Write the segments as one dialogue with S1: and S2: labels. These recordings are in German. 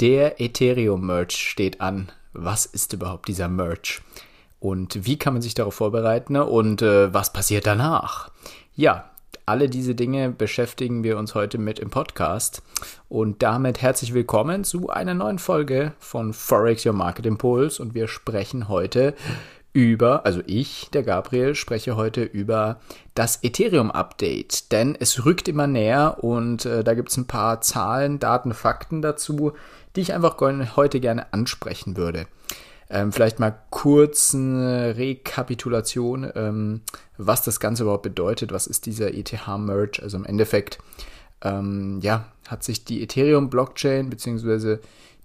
S1: Der Ethereum-Merch steht an. Was ist überhaupt dieser Merch? Und wie kann man sich darauf vorbereiten? Und äh, was passiert danach? Ja, alle diese Dinge beschäftigen wir uns heute mit im Podcast. Und damit herzlich willkommen zu einer neuen Folge von Forex Your Market Impulse. Und wir sprechen heute über, also ich, der Gabriel, spreche heute über das Ethereum-Update, denn es rückt immer näher und äh, da gibt es ein paar Zahlen, Daten, Fakten dazu, die ich einfach heute gerne ansprechen würde. Ähm, vielleicht mal kurz eine Rekapitulation, ähm, was das Ganze überhaupt bedeutet. Was ist dieser ETH-Merge? Also im Endeffekt, ähm, ja, hat sich die Ethereum-Blockchain beziehungsweise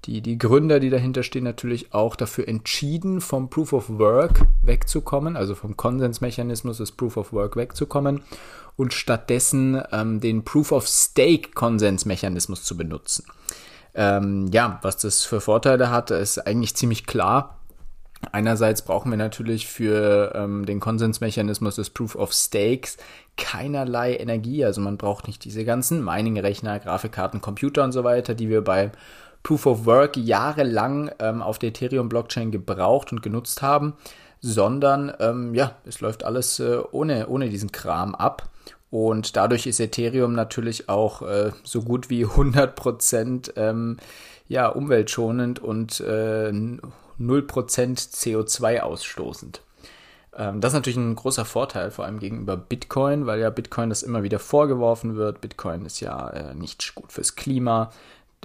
S1: die, die Gründer, die dahinter stehen, natürlich auch dafür entschieden, vom Proof of Work wegzukommen, also vom Konsensmechanismus des Proof of Work wegzukommen und stattdessen ähm, den Proof of Stake Konsensmechanismus zu benutzen. Ähm, ja, was das für Vorteile hat, ist eigentlich ziemlich klar. Einerseits brauchen wir natürlich für ähm, den Konsensmechanismus des Proof of Stakes keinerlei Energie. Also man braucht nicht diese ganzen Mining-Rechner, Grafikkarten, Computer und so weiter, die wir bei Proof of Work jahrelang ähm, auf der Ethereum-Blockchain gebraucht und genutzt haben, sondern ähm, ja, es läuft alles äh, ohne, ohne diesen Kram ab. Und dadurch ist Ethereum natürlich auch äh, so gut wie 100% ähm, ja, umweltschonend und äh, 0% CO2 ausstoßend. Ähm, das ist natürlich ein großer Vorteil, vor allem gegenüber Bitcoin, weil ja Bitcoin das immer wieder vorgeworfen wird. Bitcoin ist ja äh, nicht gut fürs Klima,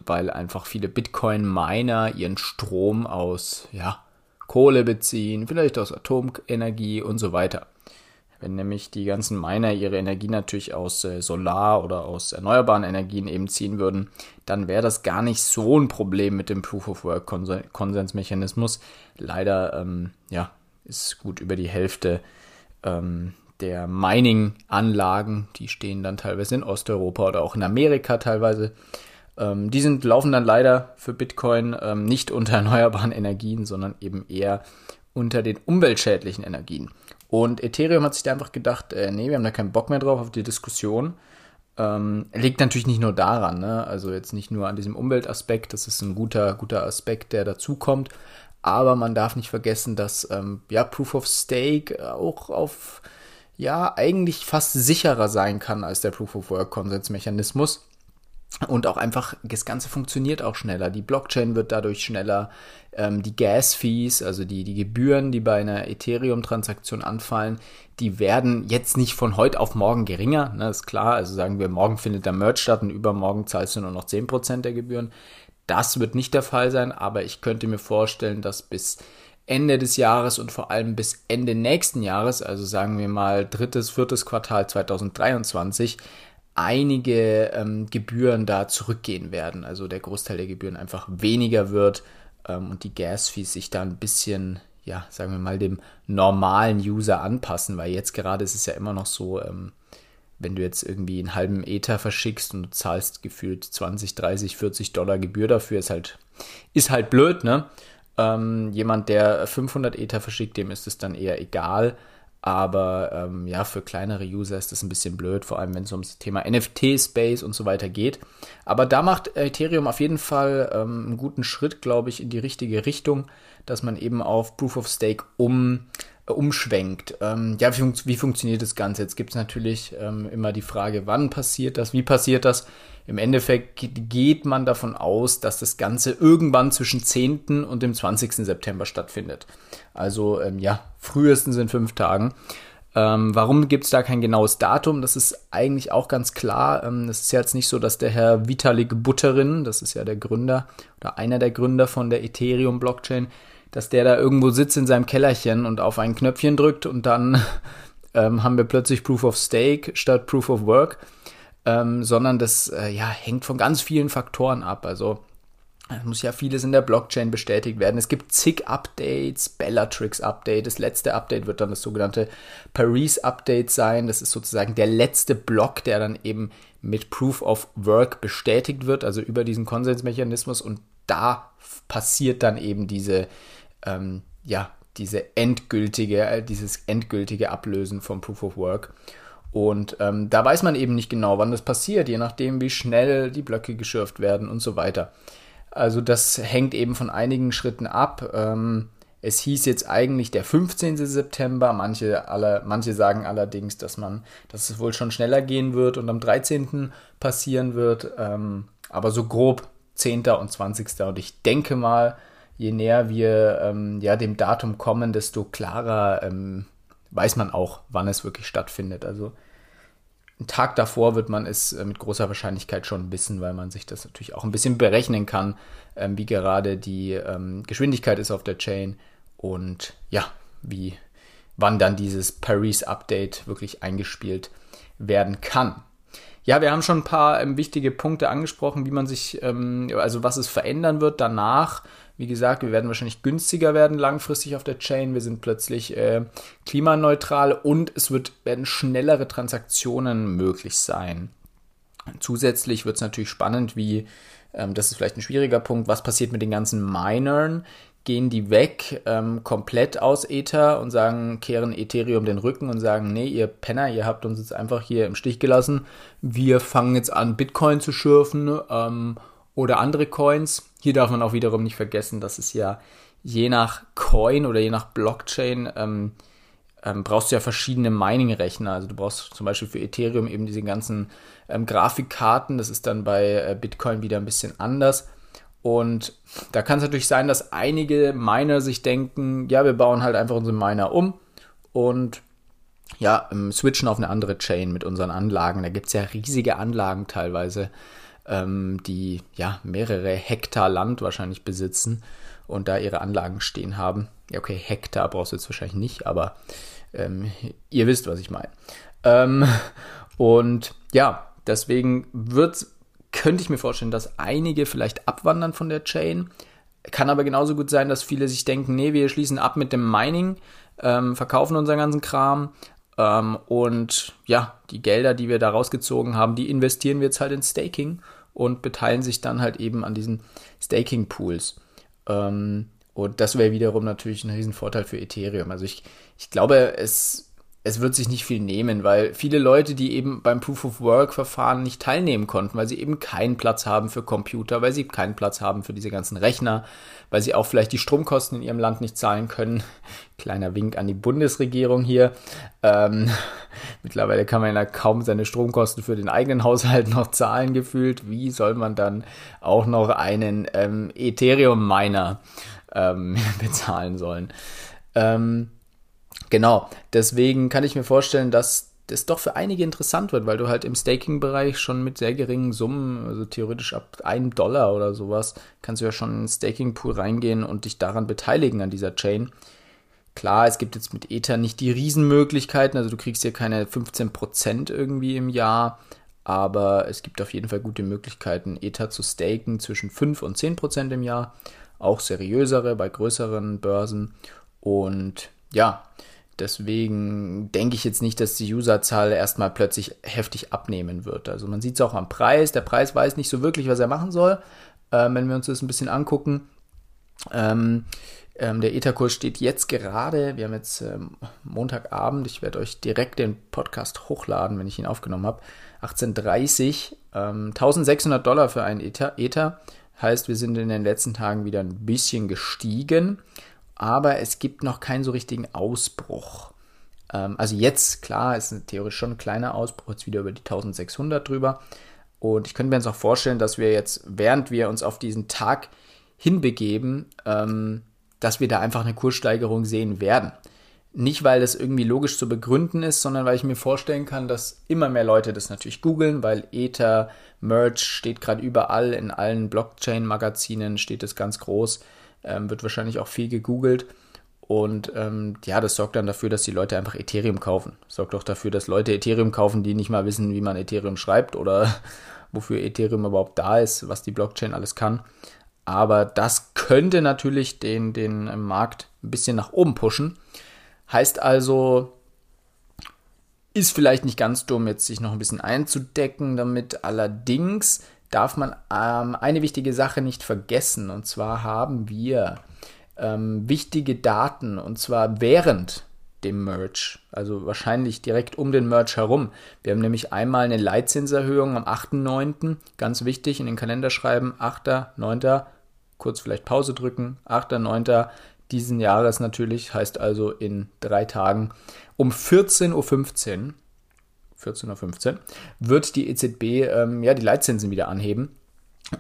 S1: weil einfach viele Bitcoin-Miner ihren Strom aus ja, Kohle beziehen, vielleicht aus Atomenergie und so weiter. Wenn nämlich die ganzen Miner ihre Energie natürlich aus äh, Solar oder aus erneuerbaren Energien eben ziehen würden, dann wäre das gar nicht so ein Problem mit dem Proof of Work Konsensmechanismus. Leider, ähm, ja, ist gut über die Hälfte ähm, der Mining-Anlagen, die stehen dann teilweise in Osteuropa oder auch in Amerika teilweise. Ähm, die sind, laufen dann leider für Bitcoin ähm, nicht unter erneuerbaren Energien, sondern eben eher unter den umweltschädlichen Energien. Und Ethereum hat sich da einfach gedacht, äh, nee, wir haben da keinen Bock mehr drauf auf die Diskussion. Ähm, liegt natürlich nicht nur daran, ne? also jetzt nicht nur an diesem Umweltaspekt, das ist ein guter, guter Aspekt, der dazukommt, aber man darf nicht vergessen, dass ähm, ja, Proof of Stake auch auf ja eigentlich fast sicherer sein kann als der Proof of Work Konsensmechanismus. Und auch einfach, das Ganze funktioniert auch schneller. Die Blockchain wird dadurch schneller. Ähm, die Gas-Fees, also die, die Gebühren, die bei einer Ethereum-Transaktion anfallen, die werden jetzt nicht von heute auf morgen geringer. Ne, ist klar. Also sagen wir, morgen findet der Merch statt und übermorgen zahlst du nur noch 10% der Gebühren. Das wird nicht der Fall sein, aber ich könnte mir vorstellen, dass bis Ende des Jahres und vor allem bis Ende nächsten Jahres, also sagen wir mal drittes, viertes Quartal 2023, einige ähm, Gebühren da zurückgehen werden. Also der Großteil der Gebühren einfach weniger wird ähm, und die Gas-Fees sich da ein bisschen, ja, sagen wir mal, dem normalen User anpassen, weil jetzt gerade ist es ja immer noch so, ähm, wenn du jetzt irgendwie einen halben Ether verschickst und du zahlst gefühlt 20, 30, 40 Dollar Gebühr dafür, ist halt, ist halt blöd, ne? Ähm, jemand, der 500 Ether verschickt, dem ist es dann eher egal. Aber ähm, ja, für kleinere User ist das ein bisschen blöd, vor allem wenn es ums Thema NFT-Space und so weiter geht. Aber da macht Ethereum auf jeden Fall ähm, einen guten Schritt, glaube ich, in die richtige Richtung, dass man eben auf Proof of Stake um, umschwenkt. Ähm, ja, wie, fun wie, funktioniert das Ganze? Jetzt gibt es natürlich ähm, immer die Frage, wann passiert das, wie passiert das? Im Endeffekt geht man davon aus, dass das Ganze irgendwann zwischen 10. und dem 20. September stattfindet. Also ähm, ja, frühestens in fünf Tagen. Ähm, warum gibt es da kein genaues Datum? Das ist eigentlich auch ganz klar. Ähm, es ist ja jetzt nicht so, dass der Herr Vitalik Buterin, das ist ja der Gründer oder einer der Gründer von der Ethereum-Blockchain, dass der da irgendwo sitzt in seinem Kellerchen und auf ein Knöpfchen drückt und dann ähm, haben wir plötzlich Proof of Stake statt Proof of Work ähm, sondern das äh, ja, hängt von ganz vielen Faktoren ab. Also es muss ja vieles in der Blockchain bestätigt werden. Es gibt zig Updates, Bellatrix Update. Das letzte Update wird dann das sogenannte Paris Update sein. Das ist sozusagen der letzte Block, der dann eben mit Proof of Work bestätigt wird, also über diesen Konsensmechanismus. Und da passiert dann eben diese, ähm, ja, diese endgültige, äh, dieses endgültige Ablösen von Proof of Work. Und ähm, da weiß man eben nicht genau, wann das passiert, je nachdem, wie schnell die Blöcke geschürft werden und so weiter. Also das hängt eben von einigen Schritten ab. Ähm, es hieß jetzt eigentlich der 15. September. Manche, alle, manche sagen allerdings, dass man, dass es wohl schon schneller gehen wird und am 13. passieren wird. Ähm, aber so grob 10. und 20. Und ich denke mal, je näher wir ähm, ja, dem Datum kommen, desto klarer ähm, weiß man auch, wann es wirklich stattfindet. Also einen Tag davor wird man es äh, mit großer Wahrscheinlichkeit schon wissen, weil man sich das natürlich auch ein bisschen berechnen kann, ähm, wie gerade die ähm, Geschwindigkeit ist auf der Chain und ja, wie wann dann dieses Paris-Update wirklich eingespielt werden kann. Ja, wir haben schon ein paar ähm, wichtige Punkte angesprochen, wie man sich, ähm, also was es verändern wird danach. Wie gesagt, wir werden wahrscheinlich günstiger werden langfristig auf der Chain. Wir sind plötzlich äh, klimaneutral und es wird, werden schnellere Transaktionen möglich sein. Zusätzlich wird es natürlich spannend, wie, ähm, das ist vielleicht ein schwieriger Punkt, was passiert mit den ganzen Minern? Gehen die weg ähm, komplett aus Ether und sagen, kehren Ethereum den Rücken und sagen, nee, ihr Penner, ihr habt uns jetzt einfach hier im Stich gelassen. Wir fangen jetzt an, Bitcoin zu schürfen ähm, oder andere Coins. Hier darf man auch wiederum nicht vergessen, dass es ja je nach Coin oder je nach Blockchain ähm, ähm, brauchst du ja verschiedene Mining-Rechner. Also du brauchst zum Beispiel für Ethereum eben diese ganzen ähm, Grafikkarten. Das ist dann bei äh, Bitcoin wieder ein bisschen anders. Und da kann es natürlich sein, dass einige Miner sich denken, ja, wir bauen halt einfach unsere Miner um und ja, ähm, switchen auf eine andere Chain mit unseren Anlagen. Da gibt es ja riesige Anlagen teilweise ähm, die ja mehrere Hektar Land wahrscheinlich besitzen und da ihre Anlagen stehen haben. Ja, okay, Hektar brauchst du jetzt wahrscheinlich nicht, aber ähm, ihr wisst, was ich meine. Ähm, und ja, deswegen wird, könnte ich mir vorstellen, dass einige vielleicht abwandern von der Chain. Kann aber genauso gut sein, dass viele sich denken, nee, wir schließen ab mit dem Mining, ähm, verkaufen unseren ganzen Kram ähm, und ja, die Gelder, die wir da rausgezogen haben, die investieren wir jetzt halt in Staking und beteiligen sich dann halt eben an diesen Staking-Pools. Ähm, und das wäre wiederum natürlich ein Riesenvorteil für Ethereum. Also ich, ich glaube, es es wird sich nicht viel nehmen, weil viele Leute, die eben beim Proof of Work Verfahren nicht teilnehmen konnten, weil sie eben keinen Platz haben für Computer, weil sie keinen Platz haben für diese ganzen Rechner, weil sie auch vielleicht die Stromkosten in ihrem Land nicht zahlen können. Kleiner Wink an die Bundesregierung hier. Ähm, mittlerweile kann man ja kaum seine Stromkosten für den eigenen Haushalt noch zahlen gefühlt. Wie soll man dann auch noch einen ähm, Ethereum-Miner ähm, bezahlen sollen? Ähm, Genau, deswegen kann ich mir vorstellen, dass das doch für einige interessant wird, weil du halt im Staking-Bereich schon mit sehr geringen Summen, also theoretisch ab einem Dollar oder sowas, kannst du ja schon in den Staking-Pool reingehen und dich daran beteiligen an dieser Chain. Klar, es gibt jetzt mit Ether nicht die Riesenmöglichkeiten, also du kriegst hier keine 15% irgendwie im Jahr, aber es gibt auf jeden Fall gute Möglichkeiten, Ether zu staken zwischen 5 und 10% im Jahr, auch seriösere bei größeren Börsen und ja, Deswegen denke ich jetzt nicht, dass die Userzahl erstmal plötzlich heftig abnehmen wird. Also man sieht es auch am Preis. Der Preis weiß nicht so wirklich, was er machen soll. Ähm, wenn wir uns das ein bisschen angucken. Ähm, ähm, der Etherkurs steht jetzt gerade, wir haben jetzt ähm, Montagabend, ich werde euch direkt den Podcast hochladen, wenn ich ihn aufgenommen habe. 1830, 1600 Dollar für einen Ether, Ether. Heißt, wir sind in den letzten Tagen wieder ein bisschen gestiegen aber es gibt noch keinen so richtigen Ausbruch. Ähm, also jetzt, klar, ist theoretisch schon ein kleiner Ausbruch, jetzt wieder über die 1600 drüber. Und ich könnte mir jetzt auch vorstellen, dass wir jetzt, während wir uns auf diesen Tag hinbegeben, ähm, dass wir da einfach eine Kurssteigerung sehen werden. Nicht, weil das irgendwie logisch zu begründen ist, sondern weil ich mir vorstellen kann, dass immer mehr Leute das natürlich googeln, weil Ether, Merge steht gerade überall, in allen Blockchain-Magazinen steht es ganz groß ähm, wird wahrscheinlich auch viel gegoogelt. Und ähm, ja, das sorgt dann dafür, dass die Leute einfach Ethereum kaufen. sorgt auch dafür, dass Leute Ethereum kaufen, die nicht mal wissen, wie man Ethereum schreibt oder wofür Ethereum überhaupt da ist, was die Blockchain alles kann. Aber das könnte natürlich den, den Markt ein bisschen nach oben pushen. Heißt also, ist vielleicht nicht ganz dumm, jetzt sich noch ein bisschen einzudecken damit. Allerdings darf man ähm, eine wichtige Sache nicht vergessen. Und zwar haben wir ähm, wichtige Daten, und zwar während dem Merge, also wahrscheinlich direkt um den Merge herum. Wir haben nämlich einmal eine Leitzinserhöhung am 8.9., ganz wichtig, in den Kalender schreiben, 8., 9., kurz vielleicht Pause drücken. 8.9. diesen Jahres natürlich, heißt also in drei Tagen um 14.15 Uhr 14.15 Uhr, wird die EZB ähm, ja, die Leitzinsen wieder anheben.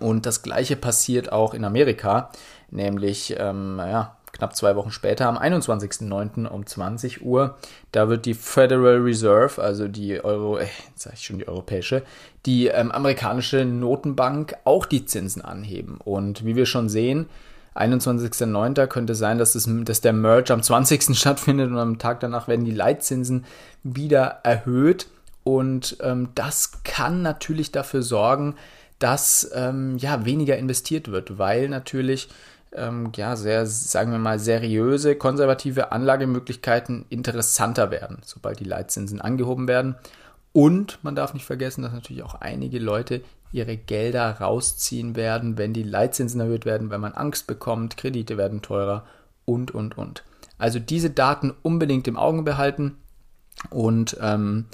S1: Und das gleiche passiert auch in Amerika, nämlich ähm, ja, knapp zwei Wochen später, am 21.09. um 20 Uhr. Da wird die Federal Reserve, also die Euro, äh, jetzt sage ich schon die europäische, die ähm, amerikanische Notenbank auch die Zinsen anheben. Und wie wir schon sehen, 21.09. könnte sein, dass, das, dass der Merge am 20. stattfindet und am Tag danach werden die Leitzinsen wieder erhöht. Und ähm, das kann natürlich dafür sorgen, dass ähm, ja weniger investiert wird, weil natürlich ähm, ja sehr, sagen wir mal, seriöse, konservative Anlagemöglichkeiten interessanter werden, sobald die Leitzinsen angehoben werden. Und man darf nicht vergessen, dass natürlich auch einige Leute ihre Gelder rausziehen werden, wenn die Leitzinsen erhöht werden, wenn man Angst bekommt, Kredite werden teurer und, und, und. Also diese Daten unbedingt im Auge behalten und ähm,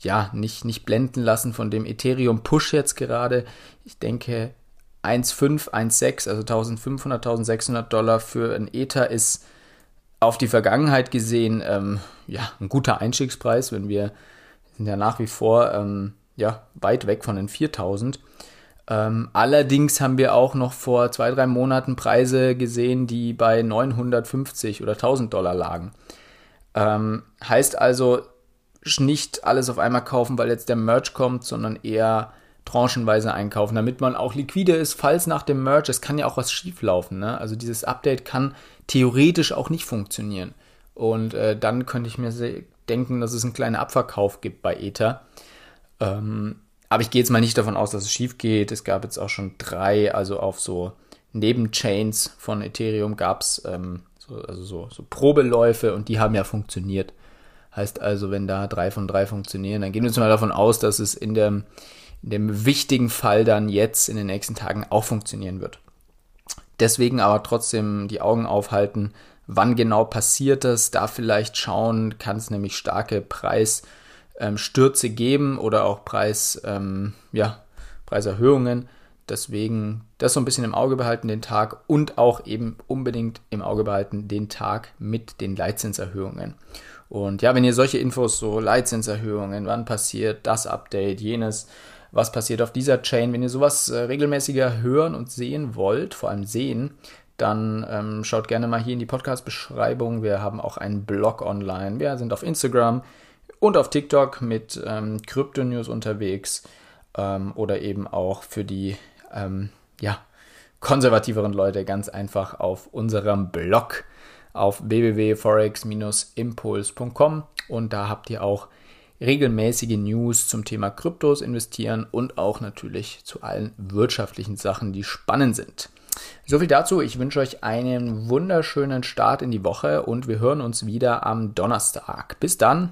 S1: ja, nicht, nicht blenden lassen von dem Ethereum-Push jetzt gerade. Ich denke, 1,5, 1,6, also 1500, 1600 Dollar für ein Ether ist auf die Vergangenheit gesehen ähm, ja, ein guter Einstiegspreis, wenn wir sind ja nach wie vor ähm, ja, weit weg von den 4000. Ähm, allerdings haben wir auch noch vor zwei, drei Monaten Preise gesehen, die bei 950 oder 1000 Dollar lagen. Ähm, heißt also, nicht alles auf einmal kaufen, weil jetzt der Merch kommt, sondern eher tranchenweise einkaufen, damit man auch liquide ist, falls nach dem Merch, es kann ja auch was schieflaufen. Ne? Also dieses Update kann theoretisch auch nicht funktionieren. Und äh, dann könnte ich mir denken, dass es einen kleinen Abverkauf gibt bei Ether. Ähm, aber ich gehe jetzt mal nicht davon aus, dass es schief geht. Es gab jetzt auch schon drei, also auf so Nebenchains von Ethereum gab es ähm, so, also so, so Probeläufe und die haben ja funktioniert. Heißt also, wenn da drei von drei funktionieren, dann gehen wir jetzt mal davon aus, dass es in dem, in dem wichtigen Fall dann jetzt in den nächsten Tagen auch funktionieren wird. Deswegen aber trotzdem die Augen aufhalten, wann genau passiert das, da vielleicht schauen, kann es nämlich starke Preisstürze ähm, geben oder auch Preis, ähm, ja, Preiserhöhungen. Deswegen das so ein bisschen im Auge behalten, den Tag und auch eben unbedingt im Auge behalten, den Tag mit den Leitzinserhöhungen. Und ja, wenn ihr solche Infos, so Leitzinserhöhungen, wann passiert das Update, jenes, was passiert auf dieser Chain, wenn ihr sowas äh, regelmäßiger hören und sehen wollt, vor allem sehen, dann ähm, schaut gerne mal hier in die Podcast-Beschreibung. Wir haben auch einen Blog online. Wir sind auf Instagram und auf TikTok mit ähm, Krypto-News unterwegs ähm, oder eben auch für die ähm, ja, konservativeren Leute ganz einfach auf unserem Blog auf www.forex-impuls.com und da habt ihr auch regelmäßige News zum Thema Kryptos investieren und auch natürlich zu allen wirtschaftlichen Sachen, die spannend sind. So viel dazu. Ich wünsche euch einen wunderschönen Start in die Woche und wir hören uns wieder am Donnerstag. Bis dann.